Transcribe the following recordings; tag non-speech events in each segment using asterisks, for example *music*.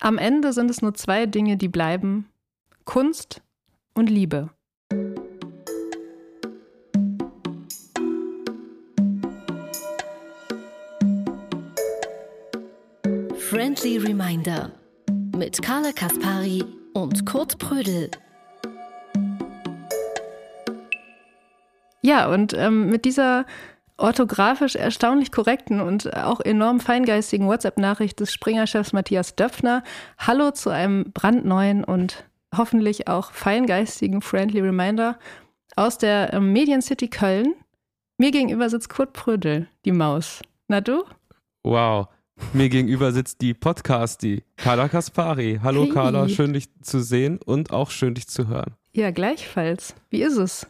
Am Ende sind es nur zwei Dinge, die bleiben. Kunst und Liebe. Friendly Reminder mit Carla Kaspari und Kurt Prödel. Ja, und ähm, mit dieser orthografisch erstaunlich korrekten und auch enorm feingeistigen WhatsApp-Nachricht des Springer-Chefs Matthias Döpfner. Hallo zu einem brandneuen und hoffentlich auch feingeistigen Friendly Reminder aus der ähm, Medien City Köln. Mir gegenüber sitzt Kurt Prödel, die Maus. Na du? Wow. Mir gegenüber sitzt die Podcast, die Carla Kaspari. Hallo hey. Carla, schön dich zu sehen und auch schön dich zu hören. Ja, gleichfalls. Wie ist es?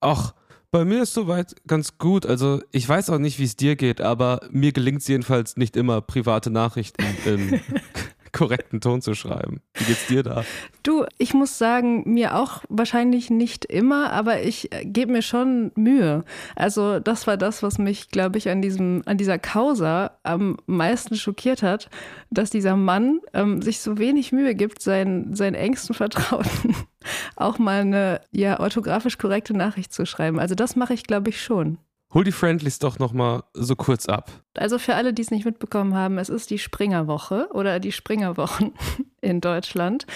Ach, bei mir ist soweit ganz gut. Also ich weiß auch nicht, wie es dir geht, aber mir gelingt es jedenfalls nicht immer, private Nachrichten im *laughs* korrekten Ton zu schreiben. Wie geht's dir da? Du, ich muss sagen, mir auch wahrscheinlich nicht immer, aber ich äh, gebe mir schon Mühe. Also das war das, was mich, glaube ich, an diesem, an dieser Causa am meisten schockiert hat, dass dieser Mann ähm, sich so wenig Mühe gibt, seinen, seinen engsten Vertrauten *laughs* auch mal eine ja orthografisch korrekte Nachricht zu schreiben. Also das mache ich, glaube ich, schon. Hol die Friendlies doch nochmal so kurz ab. Also für alle, die es nicht mitbekommen haben, es ist die Springerwoche oder die Springerwochen *laughs* in Deutschland.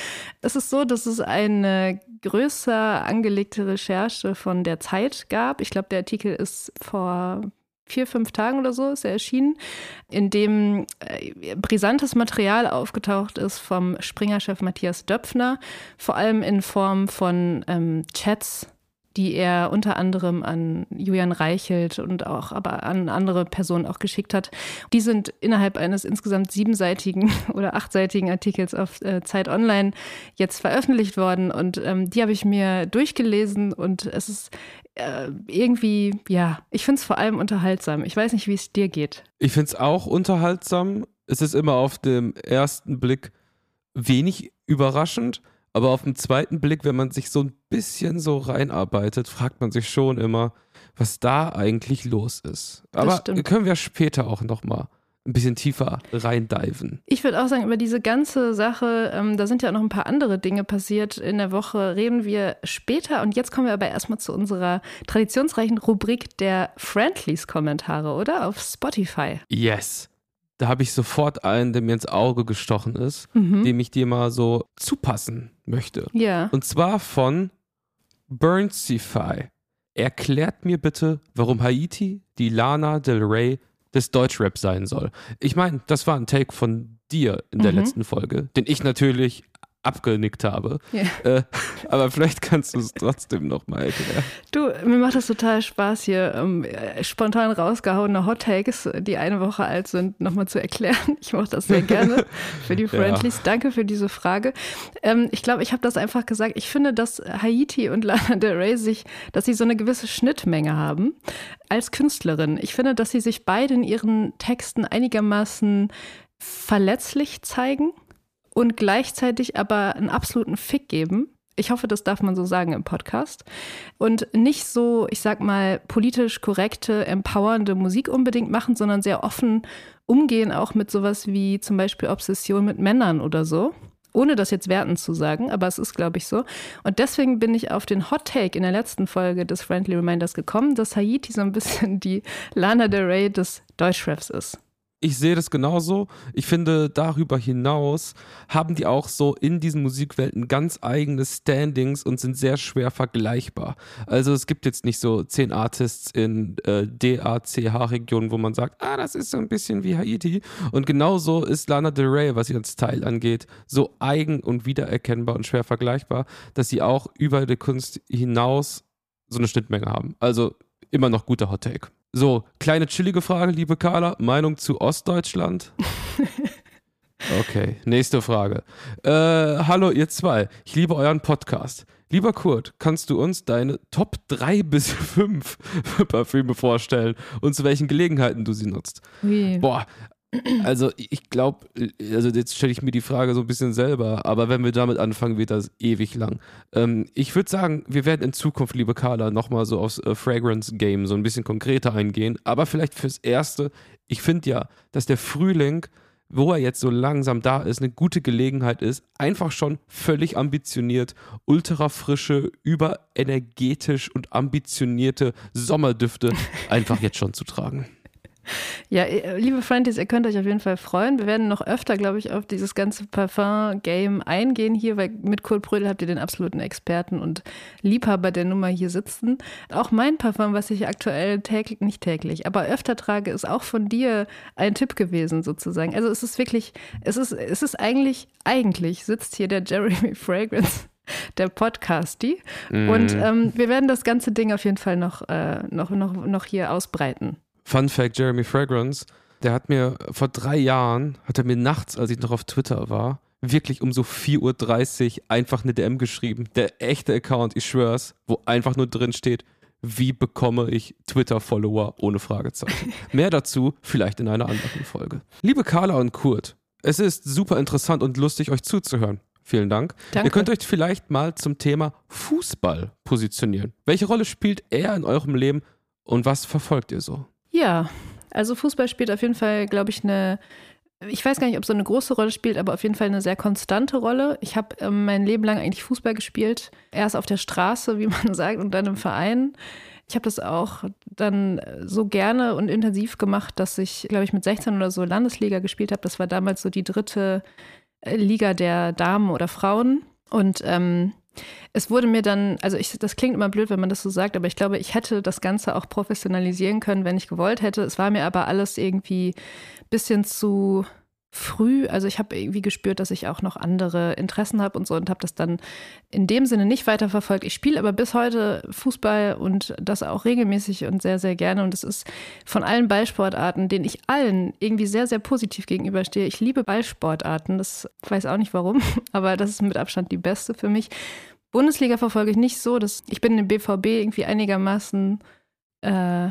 Es ist so, dass es eine größer angelegte Recherche von der Zeit gab. Ich glaube, der Artikel ist vor vier, fünf Tagen oder so ist er erschienen, in dem äh, brisantes Material aufgetaucht ist vom Springer-Chef Matthias Döpfner, vor allem in Form von ähm, Chats die er unter anderem an Julian Reichelt und auch aber an andere Personen auch geschickt hat. Die sind innerhalb eines insgesamt siebenseitigen *laughs* oder achtseitigen Artikels auf äh, Zeit Online jetzt veröffentlicht worden und ähm, die habe ich mir durchgelesen und es ist äh, irgendwie, ja, ich finde es vor allem unterhaltsam. Ich weiß nicht, wie es dir geht. Ich finde es auch unterhaltsam. Es ist immer auf dem ersten Blick wenig überraschend aber auf den zweiten Blick, wenn man sich so ein bisschen so reinarbeitet, fragt man sich schon immer, was da eigentlich los ist. Aber können wir später auch nochmal ein bisschen tiefer reindiven. Ich würde auch sagen, über diese ganze Sache, ähm, da sind ja noch ein paar andere Dinge passiert in der Woche, reden wir später. Und jetzt kommen wir aber erstmal zu unserer traditionsreichen Rubrik der Friendlies-Kommentare, oder? Auf Spotify. Yes da habe ich sofort einen, der mir ins Auge gestochen ist, mhm. dem ich dir mal so zupassen möchte. Ja. Und zwar von Burnsify. Erklärt mir bitte, warum Haiti die Lana Del Rey des Deutschrap sein soll. Ich meine, das war ein Take von dir in der mhm. letzten Folge, den ich natürlich abgenickt habe. Yeah. Äh, aber vielleicht kannst du es trotzdem nochmal erklären. Du, mir macht das total Spaß, hier ähm, spontan rausgehauene Hot Takes, die eine Woche alt sind, nochmal zu erklären. Ich mache das sehr gerne für die *laughs* Friendlies. Ja. Danke für diese Frage. Ähm, ich glaube, ich habe das einfach gesagt. Ich finde, dass Haiti und Lana Del Rey sich, dass sie so eine gewisse Schnittmenge haben als Künstlerin. Ich finde, dass sie sich beide in ihren Texten einigermaßen verletzlich zeigen und gleichzeitig aber einen absoluten Fick geben. Ich hoffe, das darf man so sagen im Podcast. Und nicht so, ich sag mal, politisch korrekte, empowernde Musik unbedingt machen, sondern sehr offen umgehen, auch mit sowas wie zum Beispiel Obsession mit Männern oder so. Ohne das jetzt wertend zu sagen, aber es ist, glaube ich, so. Und deswegen bin ich auf den Hot Take in der letzten Folge des Friendly Reminders gekommen, dass Haiti so ein bisschen die Lana Del Rey des Deutschraps ist ich sehe das genauso. Ich finde, darüber hinaus haben die auch so in diesen Musikwelten ganz eigene Standings und sind sehr schwer vergleichbar. Also es gibt jetzt nicht so zehn Artists in äh, DACH-Regionen, wo man sagt, ah, das ist so ein bisschen wie Haiti. Und genauso ist Lana Del Rey, was ihren Style angeht, so eigen und wiedererkennbar und schwer vergleichbar, dass sie auch über die Kunst hinaus so eine Schnittmenge haben. Also immer noch guter Hot Take. So, kleine chillige Frage, liebe Carla. Meinung zu Ostdeutschland? *laughs* Okay, nächste Frage. Äh, hallo, ihr zwei. Ich liebe euren Podcast. Lieber Kurt, kannst du uns deine Top 3 bis *laughs* 5 Parfüme vorstellen und zu welchen Gelegenheiten du sie nutzt? Wie? Boah, also ich glaube, also jetzt stelle ich mir die Frage so ein bisschen selber, aber wenn wir damit anfangen, wird das ewig lang. Ähm, ich würde sagen, wir werden in Zukunft, liebe Carla, nochmal so aufs äh, Fragrance Game so ein bisschen konkreter eingehen, aber vielleicht fürs Erste, ich finde ja, dass der Frühling wo er jetzt so langsam da ist, eine gute Gelegenheit ist, einfach schon völlig ambitioniert, ultra frische, überenergetisch und ambitionierte Sommerdüfte *laughs* einfach jetzt schon zu tragen. Ja, äh, liebe Friendies, ihr könnt euch auf jeden Fall freuen. Wir werden noch öfter, glaube ich, auf dieses ganze Parfum-Game eingehen hier, weil mit Kurt Brödel habt ihr den absoluten Experten und Liebhaber der Nummer hier sitzen. Auch mein Parfum, was ich aktuell täglich, nicht täglich, aber öfter trage, ist auch von dir ein Tipp gewesen sozusagen. Also es ist wirklich, es ist, es ist eigentlich, eigentlich sitzt hier der Jeremy Fragrance der Podcasty. Mm. Und ähm, wir werden das ganze Ding auf jeden Fall noch, äh, noch, noch, noch hier ausbreiten. Fun Fact: Jeremy Fragrance, der hat mir vor drei Jahren, hat er mir nachts, als ich noch auf Twitter war, wirklich um so 4.30 Uhr einfach eine DM geschrieben. Der echte Account, ich schwör's, wo einfach nur drin steht, wie bekomme ich Twitter-Follower ohne Fragezeichen. *laughs* Mehr dazu vielleicht in einer anderen Folge. Liebe Carla und Kurt, es ist super interessant und lustig, euch zuzuhören. Vielen Dank. Danke. Ihr könnt euch vielleicht mal zum Thema Fußball positionieren. Welche Rolle spielt er in eurem Leben und was verfolgt ihr so? Ja, also Fußball spielt auf jeden Fall, glaube ich, eine, ich weiß gar nicht, ob so eine große Rolle spielt, aber auf jeden Fall eine sehr konstante Rolle. Ich habe ähm, mein Leben lang eigentlich Fußball gespielt. Erst auf der Straße, wie *laughs* man sagt, und dann im Verein. Ich habe das auch dann so gerne und intensiv gemacht, dass ich, glaube ich, mit 16 oder so Landesliga gespielt habe. Das war damals so die dritte äh, Liga der Damen oder Frauen. Und ähm, es wurde mir dann, also ich, das klingt immer blöd, wenn man das so sagt, aber ich glaube, ich hätte das Ganze auch professionalisieren können, wenn ich gewollt hätte. Es war mir aber alles irgendwie ein bisschen zu früh. Also ich habe irgendwie gespürt, dass ich auch noch andere Interessen habe und so und habe das dann in dem Sinne nicht weiterverfolgt. Ich spiele aber bis heute Fußball und das auch regelmäßig und sehr, sehr gerne. Und es ist von allen Ballsportarten, denen ich allen irgendwie sehr, sehr positiv gegenüberstehe. Ich liebe Ballsportarten. Das weiß auch nicht warum, *laughs* aber das ist mit Abstand die beste für mich. Bundesliga verfolge ich nicht so. Dass ich bin dem BVB irgendwie einigermaßen äh,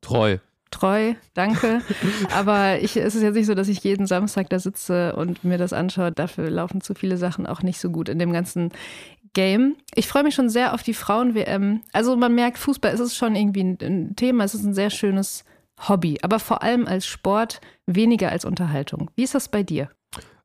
treu treu, danke. *laughs* Aber ich, es ist jetzt nicht so, dass ich jeden Samstag da sitze und mir das anschaue. Dafür laufen zu viele Sachen auch nicht so gut in dem ganzen Game. Ich freue mich schon sehr auf die Frauen-WM. Also man merkt, Fußball ist es schon irgendwie ein Thema. Es ist ein sehr schönes Hobby, aber vor allem als Sport, weniger als Unterhaltung. Wie ist das bei dir?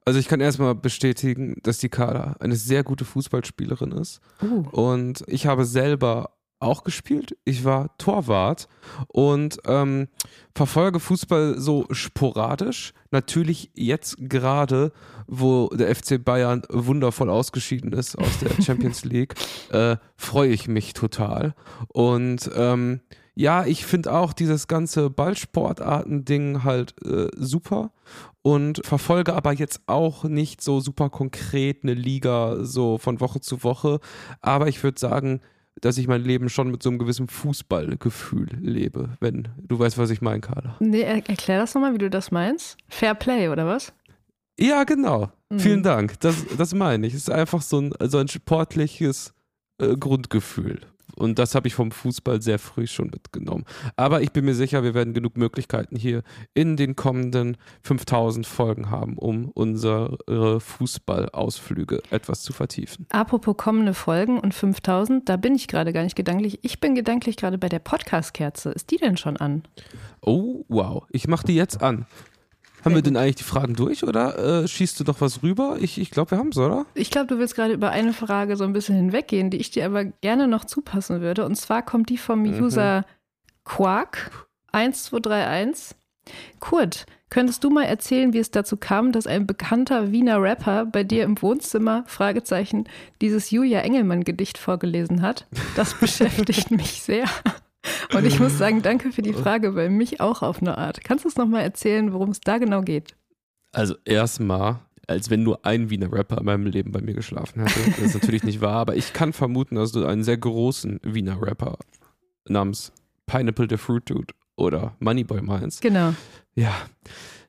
Also ich kann erstmal bestätigen, dass die Carla eine sehr gute Fußballspielerin ist. Uh. Und ich habe selber auch gespielt. Ich war Torwart und ähm, verfolge Fußball so sporadisch. Natürlich jetzt gerade, wo der FC Bayern wundervoll ausgeschieden ist aus der *laughs* Champions League, äh, freue ich mich total. Und ähm, ja, ich finde auch dieses ganze Ballsportarten-Ding halt äh, super und verfolge aber jetzt auch nicht so super konkret eine Liga so von Woche zu Woche. Aber ich würde sagen, dass ich mein Leben schon mit so einem gewissen Fußballgefühl lebe, wenn du weißt, was ich meine, Carla. Nee, erklär das nochmal, wie du das meinst. Fair Play, oder was? Ja, genau. Mhm. Vielen Dank. Das, das meine ich. Es ist einfach so ein, so ein sportliches äh, Grundgefühl. Und das habe ich vom Fußball sehr früh schon mitgenommen. Aber ich bin mir sicher, wir werden genug Möglichkeiten hier in den kommenden 5000 Folgen haben, um unsere Fußballausflüge etwas zu vertiefen. Apropos kommende Folgen und 5000, da bin ich gerade gar nicht gedanklich. Ich bin gedanklich gerade bei der Podcast-Kerze. Ist die denn schon an? Oh, wow. Ich mache die jetzt an. Haben wir denn eigentlich die Fragen durch oder äh, schießt du doch was rüber? Ich, ich glaube, wir haben es, oder? Ich glaube, du willst gerade über eine Frage so ein bisschen hinweggehen, die ich dir aber gerne noch zupassen würde. Und zwar kommt die vom mhm. User Quark 1231. Kurt, könntest du mal erzählen, wie es dazu kam, dass ein bekannter Wiener Rapper bei dir im Wohnzimmer, Fragezeichen, dieses Julia Engelmann-Gedicht vorgelesen hat? Das *laughs* beschäftigt mich sehr. Und ich muss sagen, danke für die Frage, weil mich auch auf eine Art. Kannst du es nochmal erzählen, worum es da genau geht? Also erstmal, als wenn nur ein Wiener Rapper in meinem Leben bei mir geschlafen hätte. Das ist natürlich nicht wahr, aber ich kann vermuten, dass du einen sehr großen Wiener Rapper namens Pineapple the Fruit Dude oder Moneyboy meinst. Genau. Ja.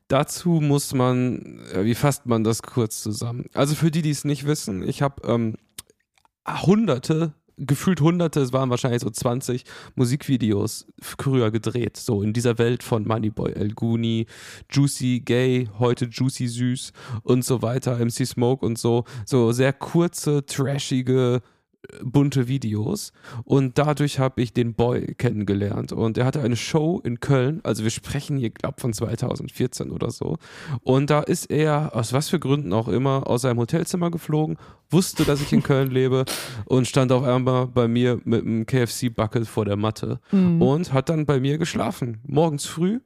Dazu muss man, wie fasst man das kurz zusammen? Also für die, die es nicht wissen, ich habe ähm, hunderte gefühlt hunderte, es waren wahrscheinlich so 20 Musikvideos früher gedreht, so in dieser Welt von Moneyboy, El Guni, Juicy Gay, heute Juicy Süß und so weiter, MC Smoke und so, so sehr kurze, trashige bunte Videos. Und dadurch habe ich den Boy kennengelernt. Und er hatte eine Show in Köln, also wir sprechen hier, glaube von 2014 oder so. Und da ist er, aus was für Gründen auch immer, aus seinem Hotelzimmer geflogen, wusste, dass ich in Köln lebe und stand auf einmal bei mir mit einem KFC-Bucket vor der Matte mhm. und hat dann bei mir geschlafen, morgens früh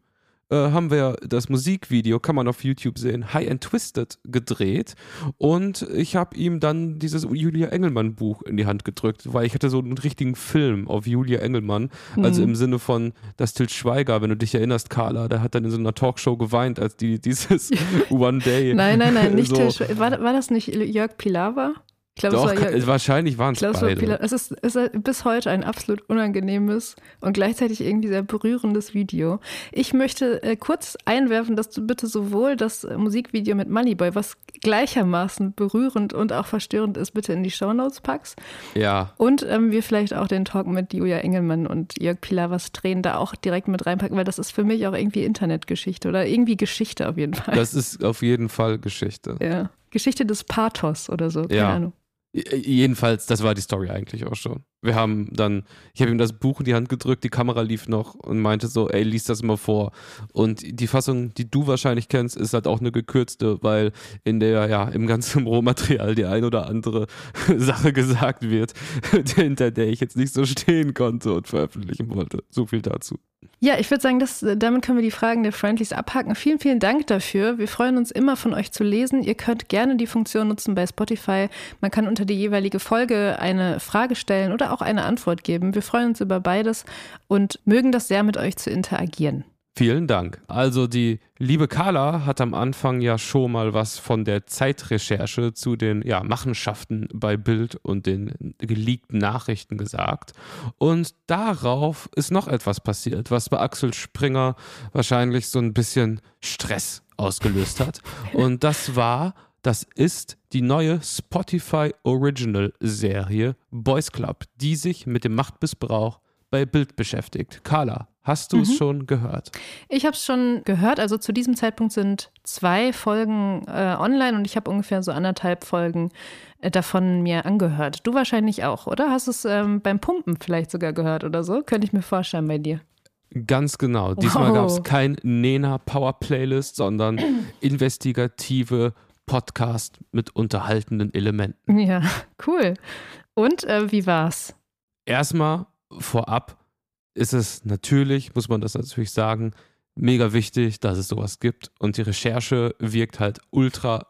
äh, haben wir das Musikvideo, kann man auf YouTube sehen, High and Twisted gedreht. Und ich habe ihm dann dieses Julia Engelmann Buch in die Hand gedrückt, weil ich hatte so einen richtigen Film auf Julia Engelmann. Also mhm. im Sinne von das Til Schweiger, wenn du dich erinnerst, Carla, der hat dann in so einer Talkshow geweint, als die dieses *laughs* One Day. Nein, nein, nein, nicht so. Til Schweiger. War, war das nicht Jörg Pilawa? Ich glaube, Doch, es war, ja, wahrscheinlich waren es beide. Es ist, es ist bis heute ein absolut unangenehmes und gleichzeitig irgendwie sehr berührendes Video. Ich möchte äh, kurz einwerfen, dass du bitte sowohl das Musikvideo mit Moneyboy, was gleichermaßen berührend und auch verstörend ist, bitte in die Shownotes packst. Ja. Und ähm, wir vielleicht auch den Talk mit Julia Engelmann und Jörg Pilawas drehen da auch direkt mit reinpacken, weil das ist für mich auch irgendwie Internetgeschichte oder irgendwie Geschichte auf jeden Fall. Das ist auf jeden Fall Geschichte. Ja. Geschichte des Pathos oder so, keine ja. Ahnung. Jedenfalls, das war die Story eigentlich auch schon. Wir haben dann, ich habe ihm das Buch in die Hand gedrückt, die Kamera lief noch und meinte so, ey, lies das mal vor. Und die Fassung, die du wahrscheinlich kennst, ist halt auch eine gekürzte, weil in der, ja, im ganzen *laughs* Rohmaterial die ein oder andere *laughs* Sache gesagt wird, *laughs* hinter der ich jetzt nicht so stehen konnte und veröffentlichen wollte. So viel dazu. Ja, ich würde sagen, das, damit können wir die Fragen der Friendlies abhaken. Vielen, vielen Dank dafür. Wir freuen uns immer von euch zu lesen. Ihr könnt gerne die Funktion nutzen bei Spotify. Man kann unter die jeweilige Folge eine Frage stellen oder auch eine Antwort geben. Wir freuen uns über beides und mögen das sehr, mit euch zu interagieren. Vielen Dank. Also die liebe Carla hat am Anfang ja schon mal was von der Zeitrecherche zu den ja, Machenschaften bei Bild und den geleakten Nachrichten gesagt. Und darauf ist noch etwas passiert, was bei Axel Springer wahrscheinlich so ein bisschen Stress ausgelöst hat. *laughs* Und das war, das ist die neue Spotify Original Serie Boys Club, die sich mit dem Machtmissbrauch bei Bild beschäftigt. Carla, Hast du es mhm. schon gehört? Ich habe es schon gehört. Also zu diesem Zeitpunkt sind zwei Folgen äh, online und ich habe ungefähr so anderthalb Folgen äh, davon mir angehört. Du wahrscheinlich auch, oder? Hast du es ähm, beim Pumpen vielleicht sogar gehört oder so? Könnte ich mir vorstellen bei dir. Ganz genau. Diesmal wow. gab es kein Nena Power Playlist, sondern *clears throat* investigative Podcast mit unterhaltenden Elementen. Ja, cool. Und äh, wie war's? Erstmal vorab ist es natürlich, muss man das natürlich sagen, mega wichtig, dass es sowas gibt. Und die Recherche wirkt halt ultra,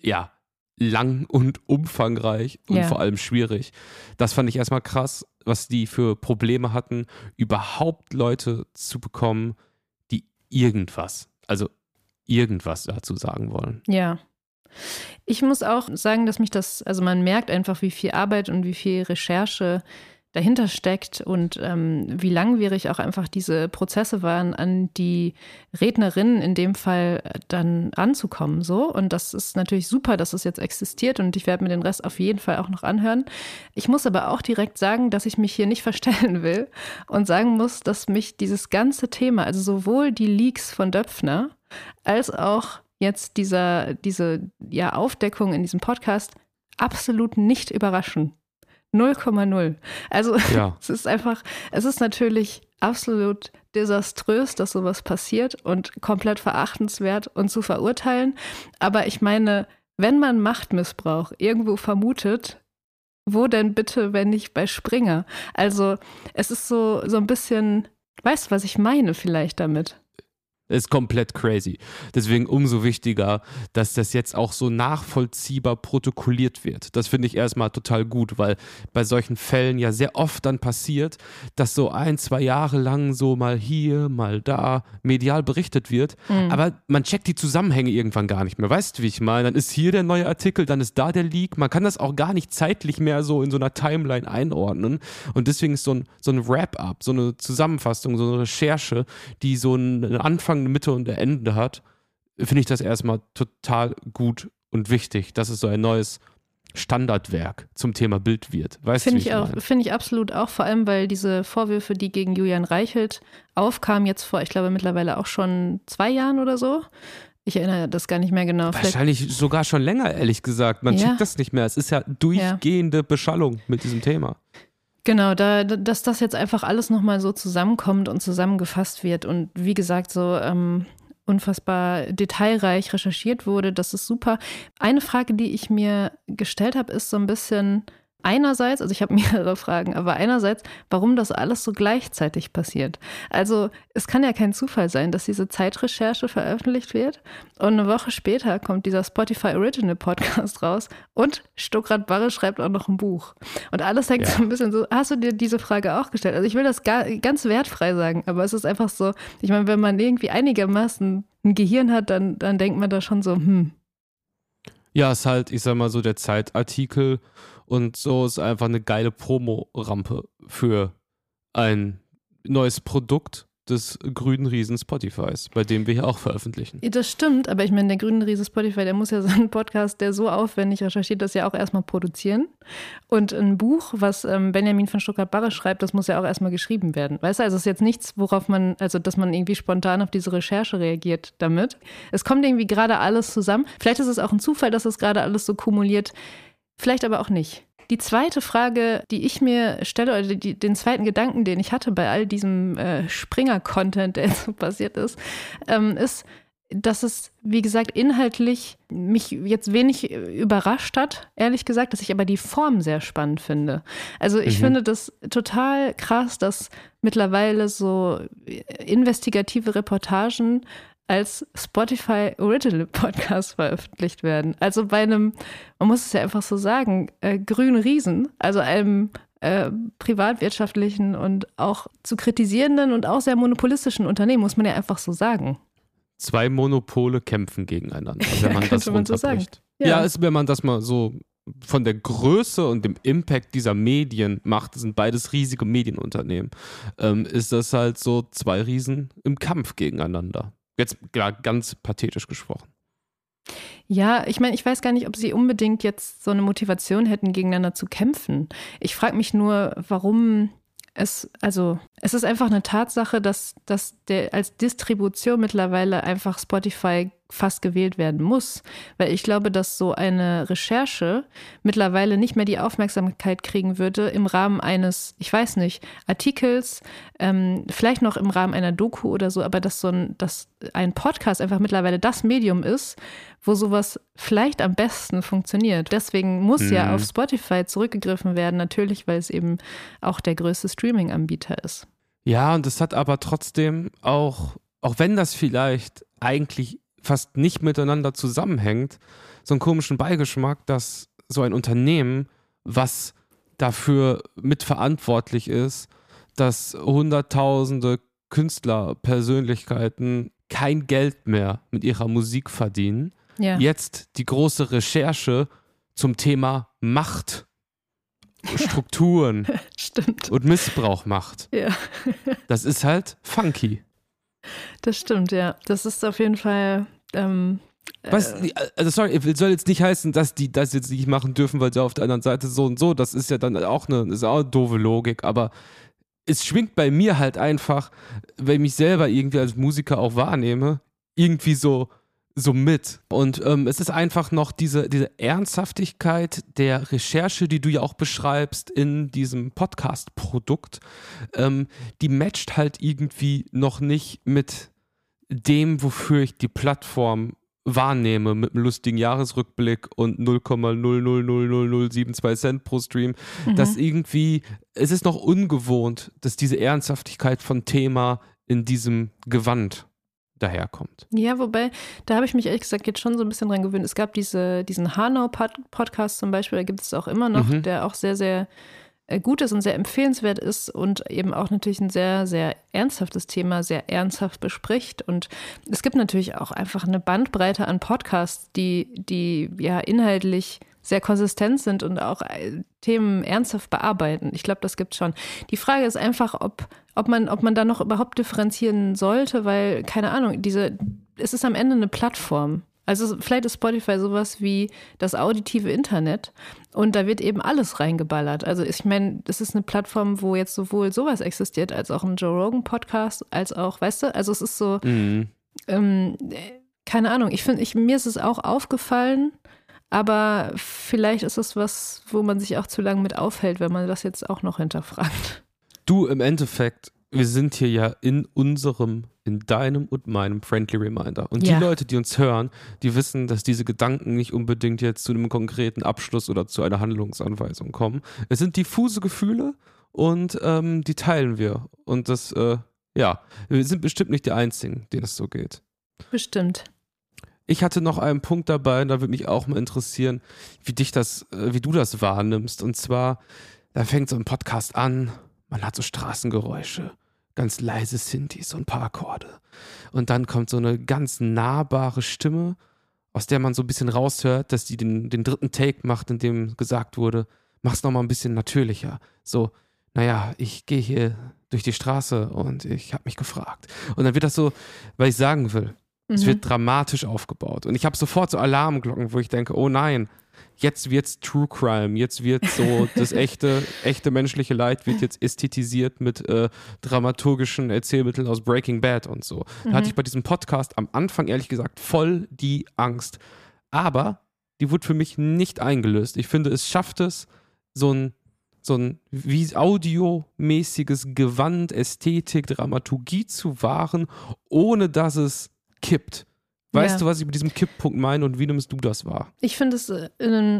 ja, lang und umfangreich und ja. vor allem schwierig. Das fand ich erstmal krass, was die für Probleme hatten, überhaupt Leute zu bekommen, die irgendwas, also irgendwas dazu sagen wollen. Ja. Ich muss auch sagen, dass mich das, also man merkt einfach, wie viel Arbeit und wie viel Recherche dahinter steckt und ähm, wie langwierig auch einfach diese Prozesse waren, an die Rednerinnen in dem Fall dann anzukommen. So. Und das ist natürlich super, dass es jetzt existiert und ich werde mir den Rest auf jeden Fall auch noch anhören. Ich muss aber auch direkt sagen, dass ich mich hier nicht *laughs* verstellen will und sagen muss, dass mich dieses ganze Thema, also sowohl die Leaks von Döpfner als auch jetzt dieser, diese ja, Aufdeckung in diesem Podcast absolut nicht überraschen. 0,0. Also ja. *laughs* es ist einfach, es ist natürlich absolut desaströs, dass sowas passiert und komplett verachtenswert und zu verurteilen. Aber ich meine, wenn man Machtmissbrauch irgendwo vermutet, wo denn bitte, wenn nicht bei Springer? Also es ist so, so ein bisschen, weißt du, was ich meine vielleicht damit? Ist komplett crazy. Deswegen umso wichtiger, dass das jetzt auch so nachvollziehbar protokolliert wird. Das finde ich erstmal total gut, weil bei solchen Fällen ja sehr oft dann passiert, dass so ein, zwei Jahre lang so mal hier, mal da medial berichtet wird. Mhm. Aber man checkt die Zusammenhänge irgendwann gar nicht mehr. Weißt du, wie ich meine? Dann ist hier der neue Artikel, dann ist da der Leak. Man kann das auch gar nicht zeitlich mehr so in so einer Timeline einordnen. Und deswegen ist so ein, so ein Wrap-up, so eine Zusammenfassung, so eine Recherche, die so einen Anfang eine Mitte und ein Ende hat, finde ich das erstmal total gut und wichtig, dass es so ein neues Standardwerk zum Thema Bild wird. Weißt finde ich, ich auch, finde ich absolut auch, vor allem weil diese Vorwürfe, die gegen Julian Reichelt aufkamen, jetzt vor, ich glaube mittlerweile auch schon zwei Jahren oder so, Ich erinnere das gar nicht mehr genau. Wahrscheinlich Vielleicht. sogar schon länger, ehrlich gesagt. Man ja. checkt das nicht mehr. Es ist ja durchgehende ja. Beschallung mit diesem Thema. Genau, da, dass das jetzt einfach alles nochmal so zusammenkommt und zusammengefasst wird und wie gesagt, so ähm, unfassbar detailreich recherchiert wurde, das ist super. Eine Frage, die ich mir gestellt habe, ist so ein bisschen, einerseits, also ich habe *laughs* mehrere Fragen, aber einerseits, warum das alles so gleichzeitig passiert. Also es kann ja kein Zufall sein, dass diese Zeitrecherche veröffentlicht wird und eine Woche später kommt dieser Spotify Original Podcast raus und Stuckrad Barre schreibt auch noch ein Buch. Und alles hängt ja. so ein bisschen so, hast du dir diese Frage auch gestellt? Also ich will das gar, ganz wertfrei sagen, aber es ist einfach so, ich meine, wenn man irgendwie einigermaßen ein Gehirn hat, dann, dann denkt man da schon so, hm. Ja, ist halt, ich sag mal so, der Zeitartikel und so ist einfach eine geile Promo-Rampe für ein neues Produkt des grünen Riesen Spotifys, bei dem wir hier auch veröffentlichen. Das stimmt, aber ich meine, der grüne Riese Spotify, der muss ja *laughs* so einen Podcast, der so aufwendig recherchiert, das ja auch erstmal produzieren. Und ein Buch, was ähm, Benjamin von Stuttgart-Barre schreibt, das muss ja auch erstmal geschrieben werden. Weißt du, also es ist jetzt nichts, worauf man, also dass man irgendwie spontan auf diese Recherche reagiert damit. Es kommt irgendwie gerade alles zusammen. Vielleicht ist es auch ein Zufall, dass es gerade alles so kumuliert vielleicht aber auch nicht. Die zweite Frage, die ich mir stelle, oder die, den zweiten Gedanken, den ich hatte bei all diesem äh, Springer-Content, der *laughs* so passiert ist, ähm, ist, dass es, wie gesagt, inhaltlich mich jetzt wenig überrascht hat, ehrlich gesagt, dass ich aber die Form sehr spannend finde. Also ich mhm. finde das total krass, dass mittlerweile so investigative Reportagen als Spotify Original Podcast veröffentlicht werden. Also bei einem, man muss es ja einfach so sagen, äh, grünen Riesen, also einem äh, privatwirtschaftlichen und auch zu kritisierenden und auch sehr monopolistischen Unternehmen, muss man ja einfach so sagen. Zwei Monopole kämpfen gegeneinander, wenn *laughs* man das man so sagen. Ja, ja ist, wenn man das mal so von der Größe und dem Impact dieser Medien macht, das sind beides riesige Medienunternehmen, ähm, ist das halt so zwei Riesen im Kampf gegeneinander. Jetzt ganz pathetisch gesprochen. Ja, ich meine, ich weiß gar nicht, ob sie unbedingt jetzt so eine Motivation hätten, gegeneinander zu kämpfen. Ich frage mich nur, warum es, also, es ist einfach eine Tatsache, dass, dass der als Distribution mittlerweile einfach Spotify fast gewählt werden muss, weil ich glaube, dass so eine Recherche mittlerweile nicht mehr die Aufmerksamkeit kriegen würde im Rahmen eines, ich weiß nicht, Artikels, ähm, vielleicht noch im Rahmen einer Doku oder so, aber dass so ein, dass ein Podcast einfach mittlerweile das Medium ist, wo sowas vielleicht am besten funktioniert. Deswegen muss mhm. ja auf Spotify zurückgegriffen werden, natürlich, weil es eben auch der größte Streaming-Anbieter ist. Ja, und es hat aber trotzdem auch, auch wenn das vielleicht eigentlich fast nicht miteinander zusammenhängt, so einen komischen Beigeschmack, dass so ein Unternehmen, was dafür mitverantwortlich ist, dass Hunderttausende Künstlerpersönlichkeiten kein Geld mehr mit ihrer Musik verdienen, ja. jetzt die große Recherche zum Thema Macht, Strukturen *laughs* und Missbrauch macht. Ja. das ist halt funky. Das stimmt, ja. Das ist auf jeden Fall. Ähm, was, äh, also sorry, es soll jetzt nicht heißen, dass die das jetzt nicht machen dürfen, weil sie auf der anderen Seite so und so, das ist ja dann auch eine, ist auch eine doofe Logik, aber es schwingt bei mir halt einfach, wenn ich mich selber irgendwie als Musiker auch wahrnehme, irgendwie so, so mit. Und ähm, es ist einfach noch diese, diese Ernsthaftigkeit der Recherche, die du ja auch beschreibst in diesem Podcast-Produkt, ähm, die matcht halt irgendwie noch nicht mit dem, wofür ich die Plattform wahrnehme mit einem lustigen Jahresrückblick und 0,000072 Cent pro Stream, mhm. dass irgendwie, es ist noch ungewohnt, dass diese Ernsthaftigkeit von Thema in diesem Gewand daherkommt. Ja, wobei, da habe ich mich ehrlich gesagt jetzt schon so ein bisschen dran gewöhnt. Es gab diese, diesen Hanau-Podcast zum Beispiel, da gibt es auch immer noch, mhm. der auch sehr, sehr äh, gut ist und sehr empfehlenswert ist und eben auch natürlich ein sehr, sehr ernsthaftes Thema sehr ernsthaft bespricht. Und es gibt natürlich auch einfach eine Bandbreite an Podcasts, die, die ja inhaltlich sehr konsistent sind und auch äh, Themen ernsthaft bearbeiten. Ich glaube, das gibt schon. Die Frage ist einfach, ob, ob, man, ob man da noch überhaupt differenzieren sollte, weil, keine Ahnung, diese, es ist am Ende eine Plattform. Also vielleicht ist Spotify sowas wie das auditive Internet und da wird eben alles reingeballert. Also ich meine, das ist eine Plattform, wo jetzt sowohl sowas existiert, als auch ein Joe Rogan Podcast, als auch, weißt du, also es ist so, mhm. ähm, keine Ahnung. Ich finde, mir ist es auch aufgefallen, aber vielleicht ist es was, wo man sich auch zu lange mit aufhält, wenn man das jetzt auch noch hinterfragt. Du, im Endeffekt, wir sind hier ja in unserem, in deinem und meinem Friendly Reminder. Und Ja. die Leute, die uns hören, die wissen, dass diese Gedanken nicht unbedingt jetzt zu einem konkreten Abschluss oder zu einer Handlungsanweisung kommen. Es sind diffuse Gefühle und ähm, die teilen wir. Und das, äh, ja, wir sind bestimmt nicht die Einzigen, denen es so geht. Bestimmt. Ich hatte noch einen Punkt dabei, und da würde mich auch mal interessieren, wie dich das, äh, wie du das wahrnimmst. Und zwar, da fängt so ein Podcast an, man hat so Straßengeräusche, ganz leise Synthes, so ein paar Akkorde. Und dann kommt so eine ganz nahbare Stimme, aus der man so ein bisschen raushört, dass die den, den dritten Take macht, in dem gesagt wurde, mach's nochmal ein bisschen natürlicher. So, naja, ich gehe hier durch die Straße und ich habe mich gefragt. Und dann wird das so, weil ich sagen will, es Mhm. wird dramatisch aufgebaut. Und ich habe sofort so Alarmglocken, wo ich denke, oh nein, jetzt wird's True Crime, jetzt wird so *laughs* das echte, echte menschliche Leid wird jetzt ästhetisiert mit äh, dramaturgischen Erzählmitteln aus Breaking Bad und so. Da hatte ich bei diesem Podcast am Anfang ehrlich gesagt voll die Angst. Aber die wurde für mich nicht eingelöst. Ich finde, es schafft es, so ein so ein wie audiomäßiges Gewand, Ästhetik, Dramaturgie zu wahren, ohne dass es kippt. Weißt Ja. du, was ich mit diesem Kipppunkt meine und wie nimmst du das wahr? Ich finde es äh,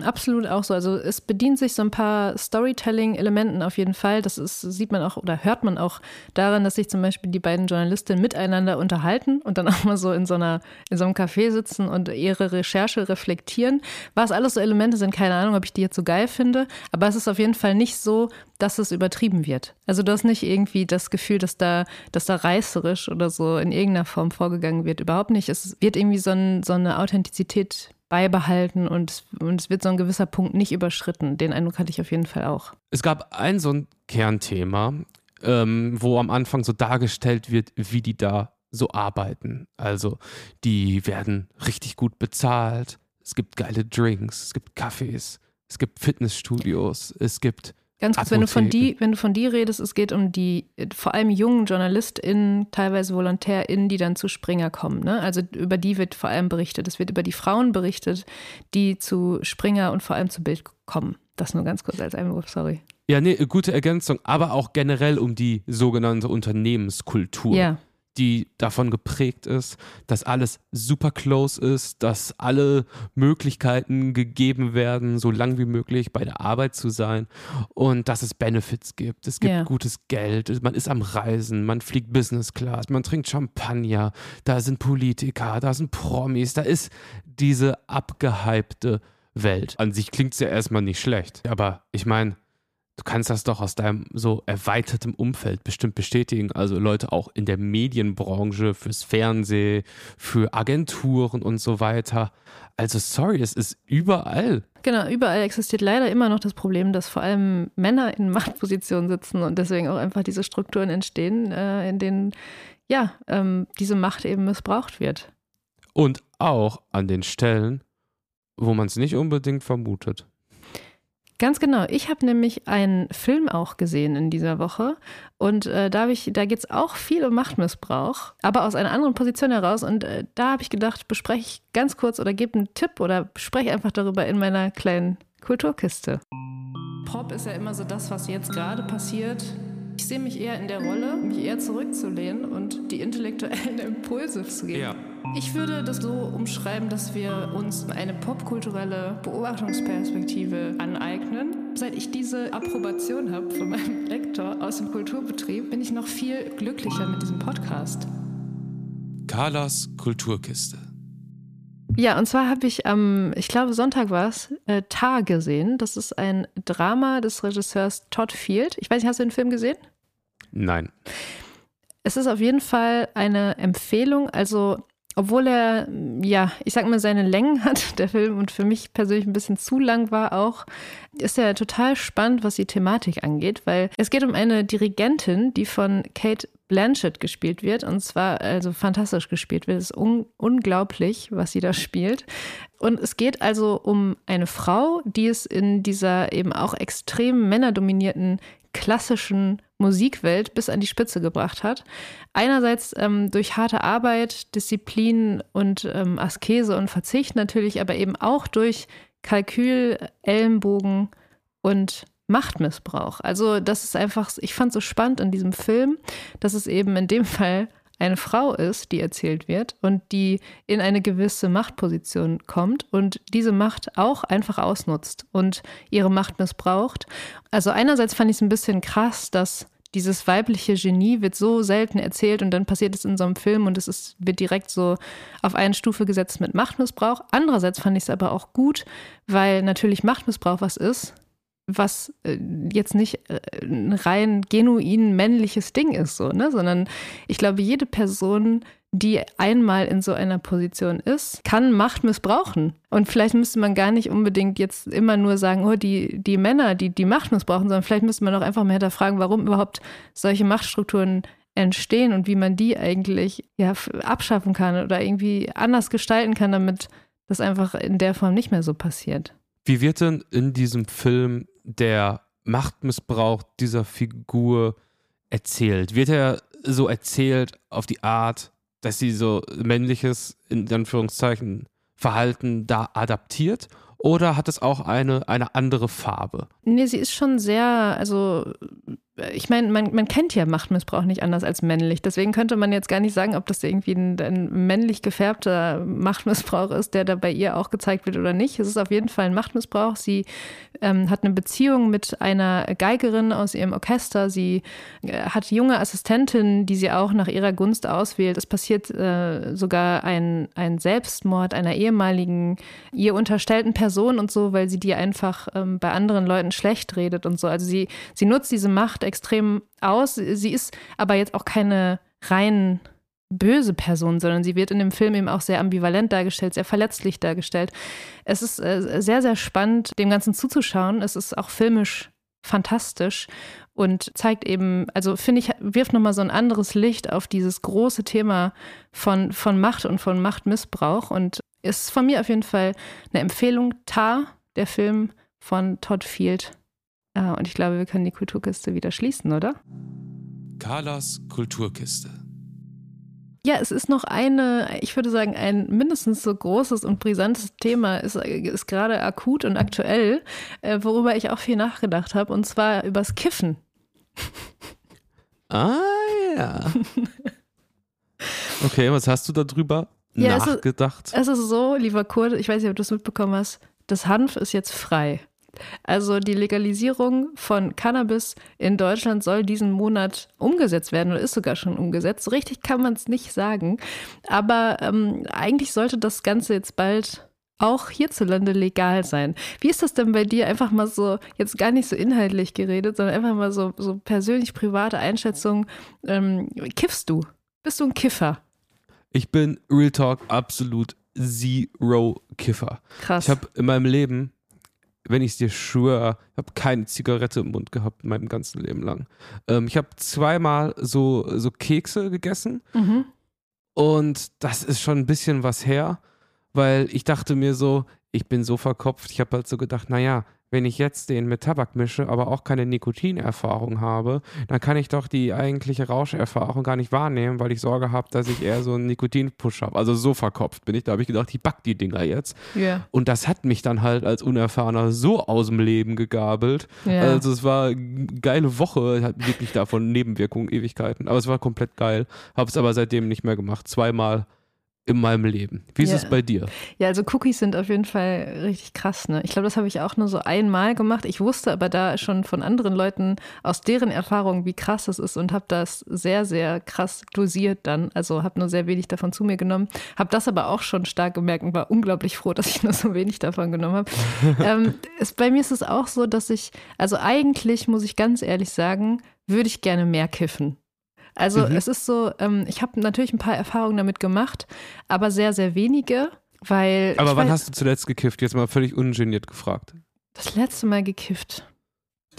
absolut auch so. Also es bedient sich so ein paar Storytelling-Elementen auf jeden Fall. Das ist, sieht man auch oder hört man auch daran, dass sich zum Beispiel die beiden Journalistinnen miteinander unterhalten und dann *laughs* auch mal so in so einer, in so einem Café sitzen und ihre Recherche reflektieren. Was alles so Elemente sind, keine Ahnung, ob ich die jetzt so geil finde, aber es ist auf jeden Fall nicht so, dass es übertrieben wird. Also du hast nicht irgendwie das Gefühl, dass da, dass da reißerisch oder so in irgendeiner Form vorgegangen wird. Überhaupt nicht. Es wird irgendwie so, ein, so eine Authentizität beibehalten und, und es wird so ein gewisser Punkt nicht überschritten. Den Eindruck hatte ich auf jeden Fall auch. Es gab ein so ein Kernthema, ähm, wo am Anfang so dargestellt wird, wie die da so arbeiten. Also die werden richtig gut bezahlt, es gibt geile Drinks, es gibt Cafés, es gibt Fitnessstudios, es gibt Ganz kurz, wenn du von die, wenn du von die redest, es geht um die vor allem jungen JournalistInnen, teilweise VolontärInnen, die dann zu Springer kommen. Ne? Also über die wird vor allem berichtet. Es wird über die Frauen berichtet, die zu Springer und vor allem zu Bild kommen. Das nur ganz kurz als Einwurf, sorry. Ja, nee, gute Ergänzung, aber auch generell um die sogenannte Unternehmenskultur, Ja, die davon geprägt ist, dass alles super close ist, dass alle Möglichkeiten gegeben werden, so lang wie möglich bei der Arbeit zu sein und dass es Benefits gibt. Es gibt Ja. gutes Geld, man ist am Reisen, man fliegt Business Class, man trinkt Champagner, da sind Politiker, da sind Promis, da ist diese abgehypte Welt. An sich klingt es ja erstmal nicht schlecht, aber ich meine, Du kannst das doch aus deinem so erweitertem Umfeld bestimmt bestätigen. Also Leute auch in der Medienbranche, fürs Fernsehen, für Agenturen und so weiter. Also sorry, es ist überall. genau. Überall existiert leider immer noch das Problem, dass vor allem Männer in *laughs* Machtpositionen sitzen und deswegen auch einfach diese Strukturen entstehen, äh, in denen ja ähm, diese Macht eben missbraucht wird. Und auch an den Stellen, wo man es nicht unbedingt vermutet. Ganz genau. Ich habe nämlich einen Film auch gesehen in dieser Woche und äh, da, ich- da geht es auch viel um Machtmissbrauch, aber aus einer anderen Position heraus. Und äh, da habe ich gedacht, bespreche ich ganz kurz oder gebe einen Tipp oder spreche einfach darüber in meiner kleinen Kulturkiste. Pop ist ja immer so das, was jetzt gerade passiert. Ich sehe mich eher in der Rolle, mich eher zurückzulehnen und die intellektuellen *laughs* Impulse zu geben. Ich würde das so umschreiben, dass wir uns eine popkulturelle Beobachtungsperspektive aneignen. Seit ich diese Approbation habe von meinem *laughs* Lektor aus dem Kulturbetrieb, bin ich noch viel glücklicher mit diesem Podcast. Carlas Kulturkiste. Ja, und zwar habe ich am, ich glaube Sonntag war es, äh, Tar gesehen. Das ist ein Drama des Regisseurs Todd Field. Ich weiß nicht, hast du den Film gesehen? Nein. Es ist auf jeden Fall eine Empfehlung. Also, obwohl er, ja, ich sag mal, seine Längen *laughs* hat, der Film, und für mich persönlich ein bisschen zu lang war auch, ist er total spannend, was die Thematik angeht, weil es geht um eine Dirigentin, die von Kate Blanchett gespielt wird, und zwar also fantastisch gespielt wird. Es ist un unglaublich, was sie da spielt. Und es geht also um eine Frau, die es in dieser eben auch extrem männerdominierten klassischen Musikwelt bis an die Spitze gebracht hat. Einerseits ähm, durch harte Arbeit, Disziplin und ähm, Askese und Verzicht natürlich, aber eben auch durch Kalkül, Ellenbogen und Machtmissbrauch. Also das ist einfach, ich fand so spannend in diesem Film, dass es eben in dem *laughs* Fall eine Frau ist, die erzählt wird und die in eine gewisse Machtposition kommt und diese Macht auch einfach ausnutzt und ihre Macht missbraucht. Also einerseits fand ich es ein bisschen krass, dass dieses weibliche Genie wird so selten erzählt und dann passiert es in so einem Film und es ist, wird direkt so auf eine Stufe gesetzt mit Machtmissbrauch. Andererseits fand ich es aber auch gut, weil natürlich Machtmissbrauch was ist, was äh, jetzt nicht äh, ein rein genuin männliches Ding ist, so, ne? Sondern ich glaube, jede Person, die einmal in so einer Position ist, kann Macht missbrauchen. Und vielleicht müsste man gar nicht unbedingt jetzt immer nur sagen, oh, die, die Männer, die die Macht missbrauchen, sondern vielleicht müsste man auch einfach mal hinterfragen, warum überhaupt solche Machtstrukturen entstehen und wie man die eigentlich ja, abschaffen kann oder irgendwie anders gestalten kann, damit das einfach in der Form nicht mehr so passiert. Wie wird denn in diesem Film der Machtmissbrauch dieser Figur erzählt? Wird er so erzählt auf die Art, dass sie so männliches, in Anführungszeichen, Verhalten da adaptiert? Oder hat es auch eine, eine andere Farbe? Nee, sie ist schon sehr, also ich meine, man, man kennt ja Machtmissbrauch nicht anders als männlich. Deswegen könnte man jetzt gar nicht sagen, ob das irgendwie ein, ein, männlich gefärbter Machtmissbrauch ist, der da bei ihr auch gezeigt wird oder nicht. Es ist auf jeden Fall ein Machtmissbrauch. Sie ähm, hat eine Beziehung mit einer Geigerin aus ihrem Orchester. Sie äh, hat junge Assistentinnen, die sie auch nach ihrer Gunst auswählt. Es passiert äh, sogar ein, ein Selbstmord einer ehemaligen, ihr unterstellten Person und so, weil sie die einfach ähm, bei anderen Leuten schlecht redet und so. Also sie, sie nutzt diese Macht Macht extrem aus. Sie ist aber jetzt auch keine rein böse Person, sondern sie wird in dem Film eben auch sehr ambivalent dargestellt, sehr verletzlich dargestellt. Es ist äh, sehr, sehr spannend, dem Ganzen zuzuschauen. Es ist auch filmisch fantastisch und zeigt eben, also finde ich, wirft nochmal so ein anderes Licht auf dieses große Thema von, von Macht und von Machtmissbrauch und ist von mir auf jeden Fall eine Empfehlung. Tar, der Film von Todd Field. Ah, und ich glaube, wir können die Kulturkiste wieder schließen, oder? Carlas Kulturkiste. Ja, es ist noch eine, ich würde sagen, ein mindestens so großes und brisantes Thema, ist, ist gerade akut und aktuell, äh, worüber ich auch viel nachgedacht habe, und zwar übers Kiffen. Ah ja. *laughs* Okay, was hast du darüber ja, nachgedacht? Es ist, es ist so, lieber Kurt, ich weiß nicht, ob du es mitbekommen hast, das Hanf ist jetzt frei. Also die Legalisierung von Cannabis in Deutschland soll diesen Monat umgesetzt werden oder ist sogar schon umgesetzt. So richtig kann man es nicht sagen. Aber ähm, eigentlich sollte das Ganze jetzt bald auch hierzulande legal sein. Wie ist das denn bei dir? Einfach mal so, jetzt gar nicht so inhaltlich geredet, sondern einfach mal so, so persönlich private Einschätzung. Ähm, kiffst du? Bist du ein Kiffer? Ich bin Real Talk absolut Zero Kiffer. Krass. Ich habe in meinem Leben wenn ich es dir schwöre, ich habe keine Zigarette im Mund gehabt in meinem ganzen Leben lang. Ähm, ich habe zweimal so, so Kekse gegessen mhm. und das ist schon ein bisschen was her, weil ich dachte mir so, ich bin so verkopft, ich habe halt so gedacht, naja, wenn ich jetzt den mit Tabak mische, aber auch keine Nikotinerfahrung habe, dann kann ich doch die eigentliche Rauscherfahrung gar nicht wahrnehmen, weil ich Sorge habe, dass ich eher so einen Nikotinpush habe. Also so verkopft bin ich. Da habe ich gedacht, ich back die Dinger jetzt. Yeah. Und das hat mich dann halt als Unerfahrener so aus dem Leben gegabelt. Yeah. Also es war eine geile Woche, hat wirklich davon Nebenwirkungen, Ewigkeiten. Aber es war komplett geil. Habe es aber seitdem nicht mehr gemacht. Zweimal in meinem Leben. Wie ist ja. es bei dir? Ja, also Cookies sind auf jeden Fall richtig krass. Ne? Ich glaube, das habe ich auch nur so einmal gemacht. Ich wusste aber da schon von anderen Leuten aus deren Erfahrungen, wie krass es ist und habe das sehr, sehr krass dosiert dann. Also habe nur sehr wenig davon zu mir genommen. Habe das aber auch schon stark gemerkt und war unglaublich froh, *laughs* dass ich nur so wenig davon genommen habe. *laughs* ähm, bei mir ist es auch so, dass ich, also eigentlich muss ich ganz ehrlich sagen, würde ich gerne mehr kiffen. Also mhm. es ist so, ähm, ich habe natürlich ein paar Erfahrungen damit gemacht, aber sehr, sehr wenige, weil. Aber wann weiß, hast du zuletzt gekifft? Jetzt mal völlig ungeniert gefragt. Das letzte Mal gekifft.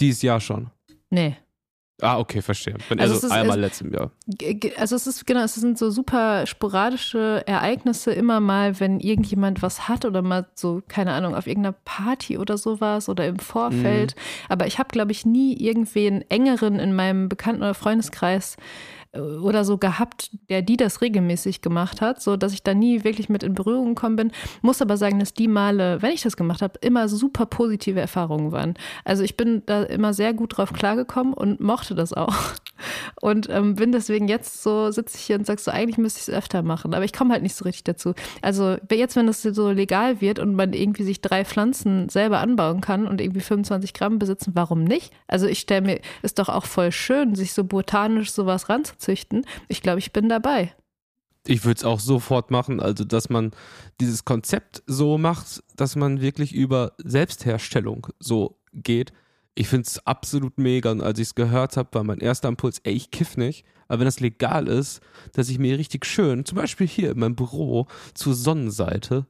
Dieses Jahr schon. Nee. Ah, okay, verstehe. Wenn also, also einmal letztem Jahr. Also es ist, genau, es sind so super sporadische Ereignisse immer mal, wenn irgendjemand was hat oder mal so, keine Ahnung, auf irgendeiner Party oder sowas oder im Vorfeld. Mhm. Aber ich habe, glaube ich, nie irgendwen engeren in meinem Bekannten- oder Freundeskreis, oder so gehabt, der die das regelmäßig gemacht hat, so dass ich da nie wirklich mit in Berührung gekommen bin. Muss aber sagen, dass die Male, wenn ich das gemacht habe, immer super positive Erfahrungen waren. Also ich bin da immer sehr gut drauf klargekommen und mochte das auch. Und ähm, bin deswegen jetzt so, sitze ich hier und sagst so, eigentlich müsste ich es öfter machen, aber ich komme halt nicht so richtig dazu. Also jetzt, wenn das so legal wird und man irgendwie sich drei Pflanzen selber anbauen kann und irgendwie 25 Gramm besitzen, warum nicht? Also ich stelle mir, ist doch auch voll schön, sich so botanisch sowas ranzuziehen züchten. Ich glaube, ich bin dabei. Ich würde es auch sofort machen, also dass man dieses Konzept so macht, dass man wirklich über Selbstherstellung so geht. Ich finde es absolut mega und als ich es gehört habe, war mein erster Impuls, ey, ich kiff nicht. Aber wenn das legal ist, dass ich mir richtig schön, zum Beispiel hier in meinem Büro zur Sonnenseite,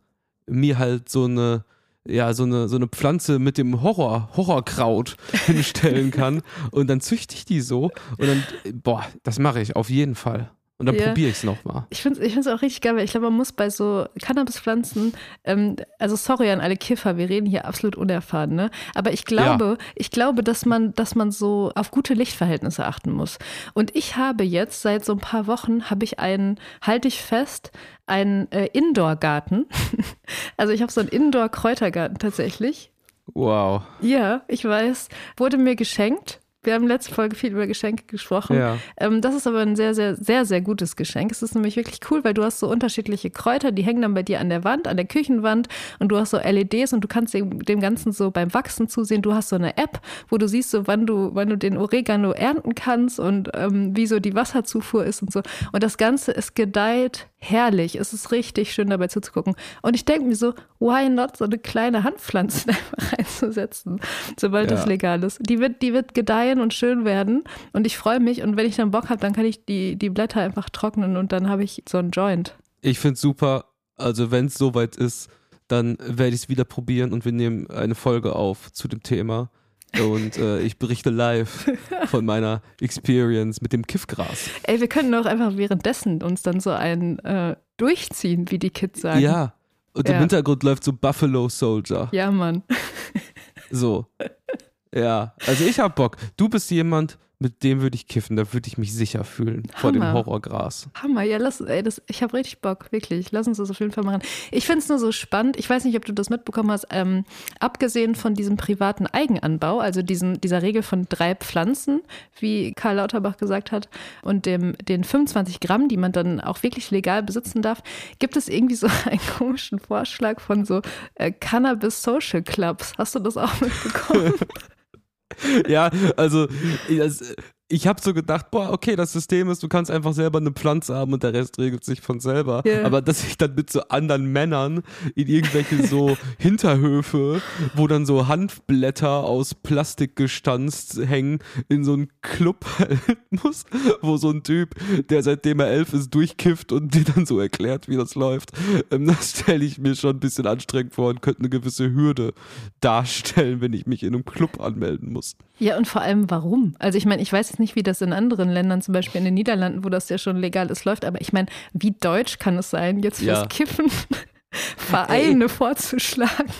mir halt so eine, ja, so eine, so eine Pflanze mit dem Horror, Horrorkraut *laughs* hinstellen kann. und dann züchte ich die so und dann, boah, das mache ich auf jeden Fall. Und dann ja. probiere ich es nochmal. Ich finde es ich auch richtig geil, weil ich glaube, man muss bei so Cannabispflanzen, ähm, also sorry an alle Kiffer, wir reden hier absolut unerfahren, ne? Aber ich glaube, ja. ich glaube, dass man, dass man so auf gute Lichtverhältnisse achten muss. Und ich habe jetzt seit so ein paar Wochen habe ich einen, halte ich fest, einen äh, Indoor-Garten. *laughs* also ich habe so einen Indoor-Kräutergarten tatsächlich. Wow. Ja, ich weiß. Wurde mir geschenkt wir haben letzte Folge viel über Geschenke gesprochen. Ja. Ähm, das ist aber ein sehr, sehr, sehr, sehr gutes Geschenk. Es ist nämlich wirklich cool, weil du hast so unterschiedliche Kräuter, die hängen dann bei dir an der Wand, an der Küchenwand und du hast so LEDs und du kannst dem, dem Ganzen so beim Wachsen zusehen. Du hast so eine App, wo du siehst, so wann du, wann du den Oregano ernten kannst und ähm, wie so die Wasserzufuhr ist und so. Und das Ganze ist gedeiht herrlich. Es ist richtig schön dabei zuzugucken. Und ich denke mir so, why not so eine kleine Handpflanze *laughs* einfach reinzusetzen, sobald ja. das legal ist. Die wird, die wird gedeihen und schön werden. Und ich freue mich. Und wenn ich dann Bock habe, dann kann ich die, die Blätter einfach trocknen und dann habe ich so einen Joint. Ich finde es super. Also wenn es soweit ist, dann werde ich es wieder probieren und wir nehmen eine Folge auf zu dem Thema und äh, ich berichte live von meiner Experience mit dem Kiffgras. Ey, wir könnten auch einfach währenddessen uns dann so ein äh, durchziehen, wie die Kids sagen. Ja, und ja. im Hintergrund läuft so Buffalo Soldier. Ja, Mann. So. Ja, also ich hab Bock. Du bist jemand, mit dem würde ich kiffen, da würde ich mich sicher fühlen Hammer. vor dem Horrorgras. Hammer, ja, lass, ey, das, ich habe richtig Bock, wirklich. Lass uns das auf jeden Fall machen. Ich finde es nur so spannend, ich weiß nicht, ob du das mitbekommen hast, ähm, abgesehen von diesem privaten Eigenanbau, also diesen, dieser Regel von drei Pflanzen, wie Karl Lauterbach gesagt hat, und dem, den 25 Gramm, die man dann auch wirklich legal besitzen darf, gibt es irgendwie so *laughs* einen komischen Vorschlag von so äh, Cannabis Social Clubs. Hast du das auch mitbekommen? *laughs* ja, also ich habe so gedacht, boah, okay, das System ist, du kannst einfach selber eine Pflanze haben und der Rest regelt sich von selber. Yeah. Aber dass ich dann mit so anderen Männern in irgendwelche so *laughs* Hinterhöfe, wo dann so Hanfblätter aus Plastik gestanzt hängen, in so einen Club *laughs* muss, wo so ein Typ, der seitdem er elf ist, durchkifft und dir dann so erklärt, wie das läuft. Ähm, das stelle ich mir schon ein bisschen anstrengend vor und könnte eine gewisse Hürde darstellen, wenn ich mich in einem Club anmelden muss. Ja, und vor allem warum? Also ich meine, ich weiß jetzt nicht, wie das in anderen Ländern, zum Beispiel in den Niederlanden, wo das ja schon legal ist, läuft, aber ich meine, wie deutsch kann es sein, jetzt fürs ja. Kiffen *laughs* Vereine Ey. vorzuschlagen?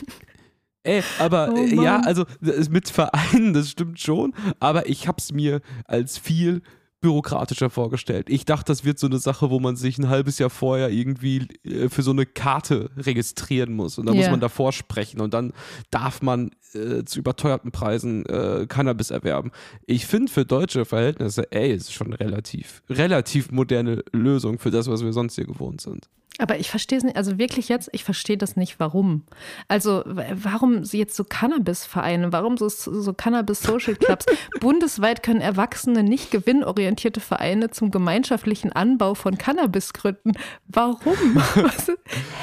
Ey, aber oh ja, also mit Vereinen, das stimmt schon, aber ich habe es mir als viel bürokratischer vorgestellt. Ich dachte, das wird so eine Sache, wo man sich ein halbes Jahr vorher irgendwie äh, für so eine Karte registrieren muss und dann yeah. muss man davor sprechen und dann darf man äh, zu überteuerten Preisen äh, Cannabis erwerben. Ich finde für deutsche Verhältnisse, ey, ist schon relativ, relativ moderne Lösung für das, was wir sonst hier gewohnt sind. Aber ich verstehe es nicht, also wirklich jetzt, ich verstehe das nicht, warum. Also, warum sie jetzt so Cannabis-Vereine, warum so, so Cannabis-Social Clubs? *laughs* Bundesweit können Erwachsene nicht gewinnorientierte Vereine zum gemeinschaftlichen Anbau von Cannabis gründen. Warum? *laughs* Was,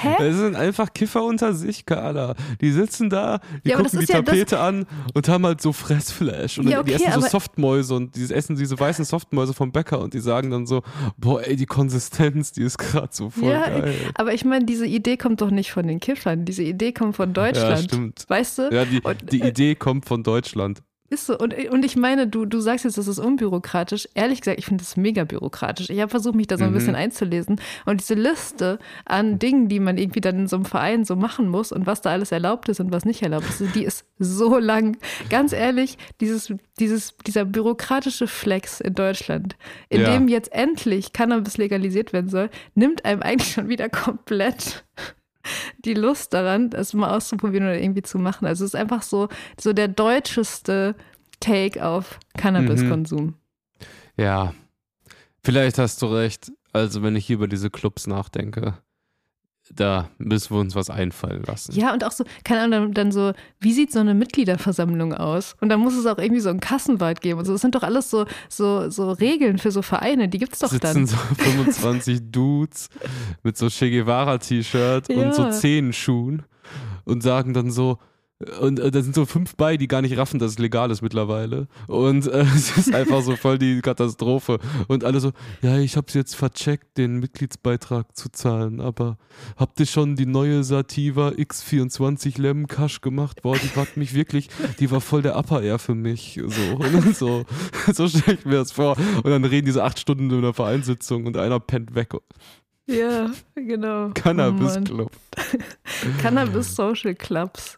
hä? Das sind einfach Kiffer unter sich, Carla. Die sitzen da, die ja, gucken die ja Tapete an und haben halt so Fressflash. Und ja, okay, die essen so Softmäuse und die essen diese weißen Softmäuse vom Bäcker und die sagen dann so, boah, ey, die Konsistenz, die ist gerade so voll ja, geil. Aber ich meine, diese Idee kommt doch nicht von den Kiffern. Diese Idee kommt von Deutschland. Ja, stimmt. Weißt du? Ja, die, die Idee kommt von Deutschland. Ist so. Und, und ich meine, du, du sagst jetzt, das ist unbürokratisch. Ehrlich gesagt, ich finde das mega bürokratisch. Ich habe versucht, mich da so ein mhm. bisschen einzulesen. Und diese Liste an Dingen, die man irgendwie dann in so einem Verein so machen muss und was da alles erlaubt ist und was nicht erlaubt ist, die ist so lang. Ganz ehrlich, dieses, dieses, dieser bürokratische Flex in Deutschland, in ja. dem jetzt endlich Cannabis legalisiert werden soll, nimmt einem *laughs* eigentlich schon wieder komplett *laughs* die Lust daran, das mal auszuprobieren oder irgendwie zu machen. Also es ist einfach so, so der deutscheste Take auf Cannabiskonsum. Mhm. Ja, vielleicht hast du recht. Also wenn ich hier über diese Clubs nachdenke, da müssen wir uns was einfallen lassen. Ja, und auch so, keine Ahnung, dann so, wie sieht so eine Mitgliederversammlung aus? Und dann muss es auch irgendwie so einen Kassenwald geben und so. Das sind doch alles so, so, so Regeln für so Vereine, die gibt es doch Sitzen dann. so *laughs* 25 Dudes mit so Che Guevara-T-Shirt ja. und so Zehenschuhen und sagen dann so, und äh, da sind so fünf bei, die gar nicht raffen, dass es legal ist mittlerweile. Und äh, *laughs* es ist einfach so voll die Katastrophe. Und alle so, ja, ich hab's jetzt vercheckt, den Mitgliedsbeitrag zu zahlen, aber habt ihr schon die neue Sativa X24 Lemon Cash gemacht? Boah, die war mich wirklich, die war voll der Upper Air für mich. So, *laughs* und so, *laughs* so stelle ich mir das vor. Und dann reden diese acht Stunden in einer Vereinssitzung und einer pennt weg. Ja, genau. Cannabis Club. Oh Cannabis Social Clubs.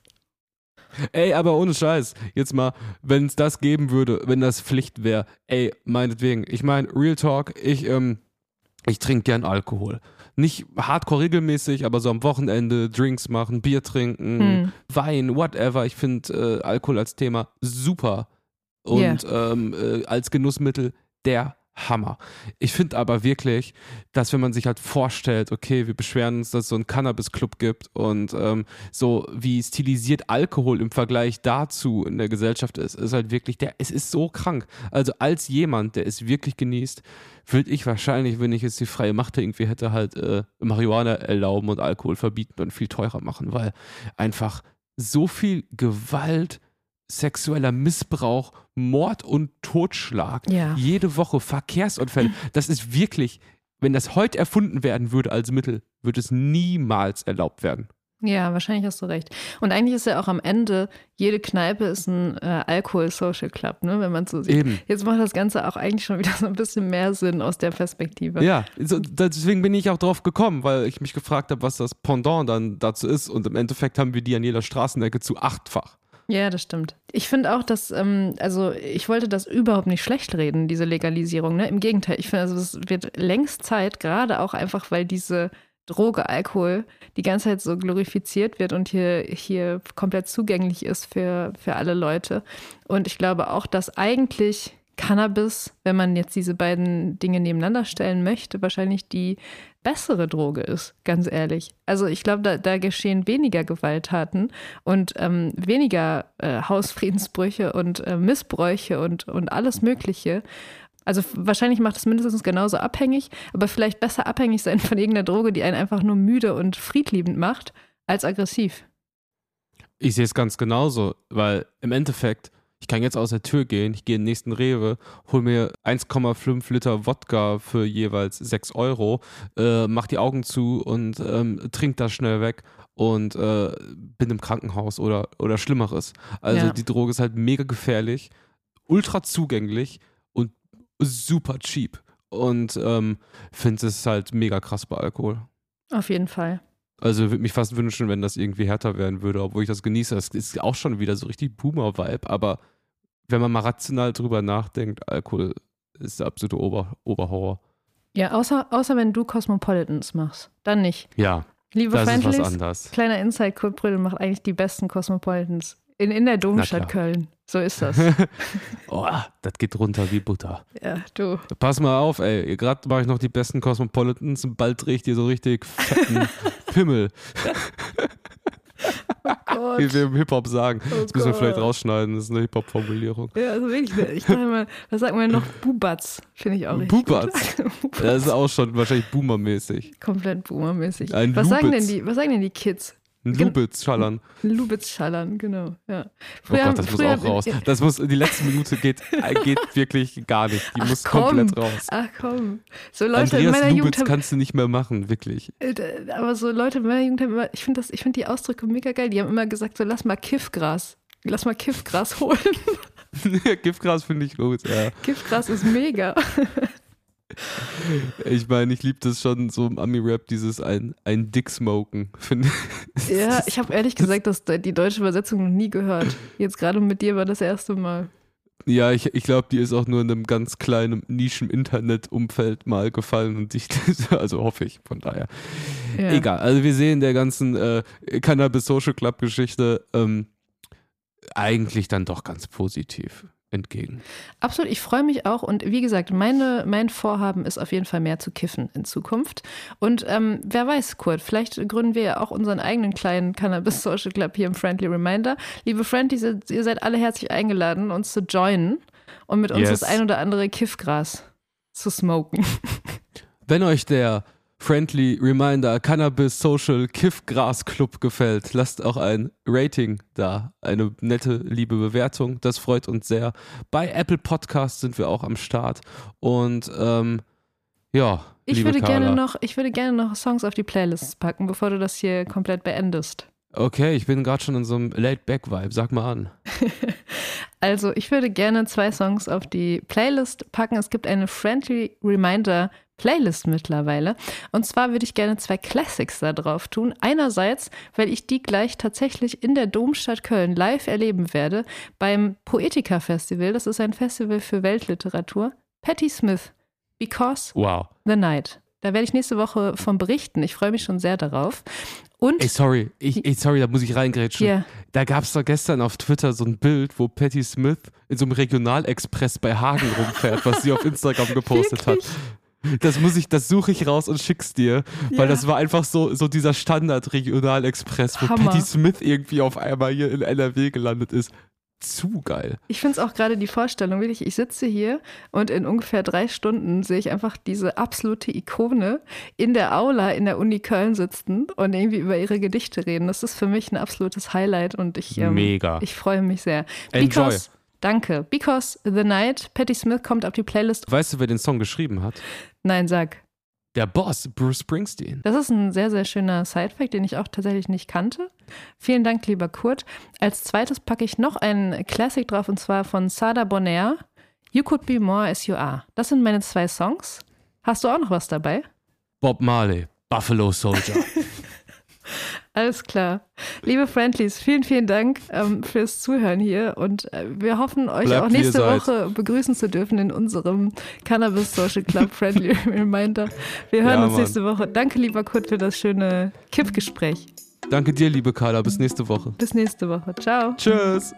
Ey, aber ohne Scheiß, jetzt mal, wenn es das geben würde, wenn das Pflicht wäre, ey, meinetwegen. Ich meine, Real Talk, ich, ähm, ich trinke gern Alkohol. Nicht hardcore regelmäßig, aber so am Wochenende Drinks machen, Bier trinken, hm. Wein, whatever. Ich finde äh, Alkohol als Thema super. Und yeah. ähm, äh, als Genussmittel der Hammer. Ich finde aber wirklich, dass wenn man sich halt vorstellt, okay, wir beschweren uns, dass es so einen Cannabis-Club gibt und ähm, so wie stilisiert Alkohol im Vergleich dazu in der Gesellschaft ist, ist halt wirklich, der, es ist so krank. Also als jemand, der es wirklich genießt, würde ich wahrscheinlich, wenn ich jetzt die freie Macht irgendwie hätte, halt äh, Marihuana erlauben und Alkohol verbieten und viel teurer machen, weil einfach so viel Gewalt, sexueller Missbrauch, Mord und Totschlag. Ja. Jede Woche Verkehrsunfälle. Das ist wirklich, wenn das heute erfunden werden würde als Mittel, würde es niemals erlaubt werden. Ja, wahrscheinlich hast du recht. Und eigentlich ist ja auch am Ende, jede Kneipe ist ein äh, Alkohol-Social Club, ne? wenn man so sieht. Eben. Jetzt macht das Ganze auch eigentlich schon wieder so ein bisschen mehr Sinn aus der Perspektive. Ja, so, deswegen bin ich auch drauf gekommen, weil ich mich gefragt habe, was das Pendant dann dazu ist. Und im Endeffekt haben wir die an jeder Straßenecke zu achtfach. Ja, das stimmt. Ich finde auch, dass, ähm, also ich wollte das überhaupt nicht schlecht reden, diese Legalisierung. Ne? Im Gegenteil, ich finde, also es wird längst Zeit, gerade auch einfach, weil diese Droge Alkohol die ganze Zeit so glorifiziert wird und hier, hier komplett zugänglich ist für, für alle Leute. Und ich glaube auch, dass eigentlich Cannabis, wenn man jetzt diese beiden Dinge nebeneinander stellen möchte, wahrscheinlich die bessere Droge ist, ganz ehrlich. Also ich glaube, da, da, geschehen weniger Gewalttaten und ähm, weniger äh, Hausfriedensbrüche und äh, Missbräuche und, und alles Mögliche. Also wahrscheinlich macht es mindestens genauso abhängig, aber vielleicht besser abhängig sein von irgendeiner Droge, die einen einfach nur müde und friedliebend macht, als aggressiv. Ich sehe es ganz genauso, weil im Endeffekt ich kann jetzt aus der Tür gehen, ich gehe in den nächsten Rewe, hole mir 1,5 Liter Wodka für jeweils 6 Euro, äh, mach die Augen zu und ähm, trink das schnell weg und äh, bin im Krankenhaus oder, oder Schlimmeres. Also ja. die Droge ist halt mega gefährlich, ultra zugänglich und super cheap. Und ähm, finde es halt mega krass bei Alkohol. Auf jeden Fall. Also würde mich fast wünschen, wenn das irgendwie härter werden würde, obwohl ich das genieße. Das ist auch schon wieder so richtig Boomer-Vibe, aber wenn man mal rational drüber nachdenkt, Alkohol ist der absolute Ober Oberhorror. Ja, außer, außer wenn du Cosmopolitans machst. Dann nicht. Ja. Liebe das Friendlies, ist was anderes. kleiner Inside, Kurt Brüdel macht eigentlich die besten Cosmopolitans. In, in der Domstadt Köln. So ist das. *laughs* oh, das geht runter wie Butter. Ja, du. Pass mal auf, ey. Gerade mache ich noch die besten Cosmopolitans und bald drehe ich dir so richtig fetten *laughs* Pimmel. *laughs* Oh Wie wir im Hip-Hop sagen. Oh das müssen wir vielleicht rausschneiden, das ist eine Hip-Hop-Formulierung. Ja, also wirklich. Ich dachte mal, was sagt man noch? Bubatz, finde ich auch richtig. Bubatz? *laughs* das ist auch schon wahrscheinlich boomermäßig. Komplett boomermäßig. Ein was sagen, denn die, was sagen denn die Kids? Ein Lubitz schallern. Ein Lubitz schallern, genau. Ja. Früher, oh Gott, das muss auch raus. Das muss, die letzte Minute geht, geht *laughs* wirklich gar nicht. Die Ach, muss komm. komplett raus. Ach komm. So Leute Andreas in meiner Lubitz Jugend kannst du nicht mehr machen, wirklich. Äh, aber so Leute in meiner Jugend haben immer, ich finde find die Ausdrücke mega geil. Die haben immer gesagt, so lass mal Kiffgras. Lass mal Kiffgras *laughs* holen. *laughs* Giftgras finde ich gut, ja. Giftgras ist mega. *laughs* Ich meine, ich liebe das schon so im Ami-Rap, dieses ein, ein Dick-Smoken. Ja, ich habe ehrlich gesagt das, die deutsche Übersetzung noch nie gehört. Jetzt gerade mit dir war das erste Mal. Ja, ich, ich glaube, die ist auch nur in einem ganz kleinen Nischen-Internet-Umfeld mal gefallen und ich, *laughs* also hoffe ich, von daher. Ja. Egal, also wir sehen der ganzen äh, Cannabis Social Club Geschichte ähm, eigentlich dann doch ganz positiv entgegen. Absolut, ich freue mich auch und wie gesagt, meine, mein Vorhaben ist auf jeden Fall mehr zu kiffen in Zukunft. Und ähm, wer weiß, Kurt, vielleicht gründen wir ja auch unseren eigenen kleinen Cannabis Social Club hier im Friendly Reminder. Liebe Friendlies, ihr seid alle herzlich eingeladen, uns zu joinen und mit uns yes. das ein oder andere Kiffgras zu smoken. Wenn euch der Friendly Reminder Cannabis Social Kiff Gras Club gefällt, lasst auch ein Rating da. Eine nette, liebe Bewertung. Das freut uns sehr. Bei Apple Podcasts sind wir auch am Start. Und ähm, ja. Ich würde, gerne noch, ich würde gerne noch Songs auf die Playlists packen, bevor du das hier komplett beendest. Okay, ich bin gerade schon in so einem Laid-Back-Vibe. Sag mal an. *laughs* also, ich würde gerne zwei Songs auf die Playlist packen. Es gibt eine Friendly Reminder Playlist mittlerweile. Und zwar würde ich gerne zwei Classics da drauf tun. Einerseits, weil ich die gleich tatsächlich in der Domstadt Köln live erleben werde beim Poetica Festival. Das ist ein Festival für Weltliteratur. Patti Smith, Because wow. the Night. Da werde ich nächste Woche von berichten. Ich freue mich schon sehr darauf. Und ey, sorry, ich, ey, sorry, da muss ich reingrätschen. Yeah. Da gab es doch gestern auf Twitter so ein Bild, wo Patti Smith in so einem Regionalexpress bei Hagen rumfährt, was sie auf Instagram *laughs* gepostet hat. Das muss ich, das suche ich raus und schick's dir, ja. weil das war einfach so, so dieser Standard-Regionalexpress, wo Hammer. Patti Smith irgendwie auf einmal hier in NRW gelandet ist. Zu geil. Ich finde es auch gerade die Vorstellung, wirklich, ich sitze hier und in ungefähr drei Stunden sehe ich einfach diese absolute Ikone in der Aula in der Uni Köln sitzen und irgendwie über ihre Gedichte reden. Das ist für mich ein absolutes Highlight und ich, ähm, Mega. ich freue mich sehr. Enjoy. Because Danke. Because the Night, Patti Smith kommt auf die Playlist. Weißt du, wer den Song geschrieben hat? Nein, sag. Der Boss, Bruce Springsteen. Das ist ein sehr, sehr schöner Sidefact, den ich auch tatsächlich nicht kannte. Vielen Dank, lieber Kurt. Als zweites packe ich noch einen Classic drauf und zwar von Sada Bonaire. You Could Be More As You Are. Das sind meine zwei Songs. Hast du auch noch was dabei? Bob Marley, Buffalo Soldier. *laughs* Alles klar. Liebe Friendlies, vielen, vielen Dank ähm, fürs Zuhören hier und äh, wir hoffen, euch Bleibt auch nächste Woche begrüßen zu dürfen in unserem Cannabis Social Club *laughs* Friendly Reminder. Wir hören ja, uns nächste Woche. Danke, lieber Kurt, für das schöne Kippgespräch. Danke dir, liebe Carla. Bis nächste Woche. Bis nächste Woche. Ciao. Tschüss.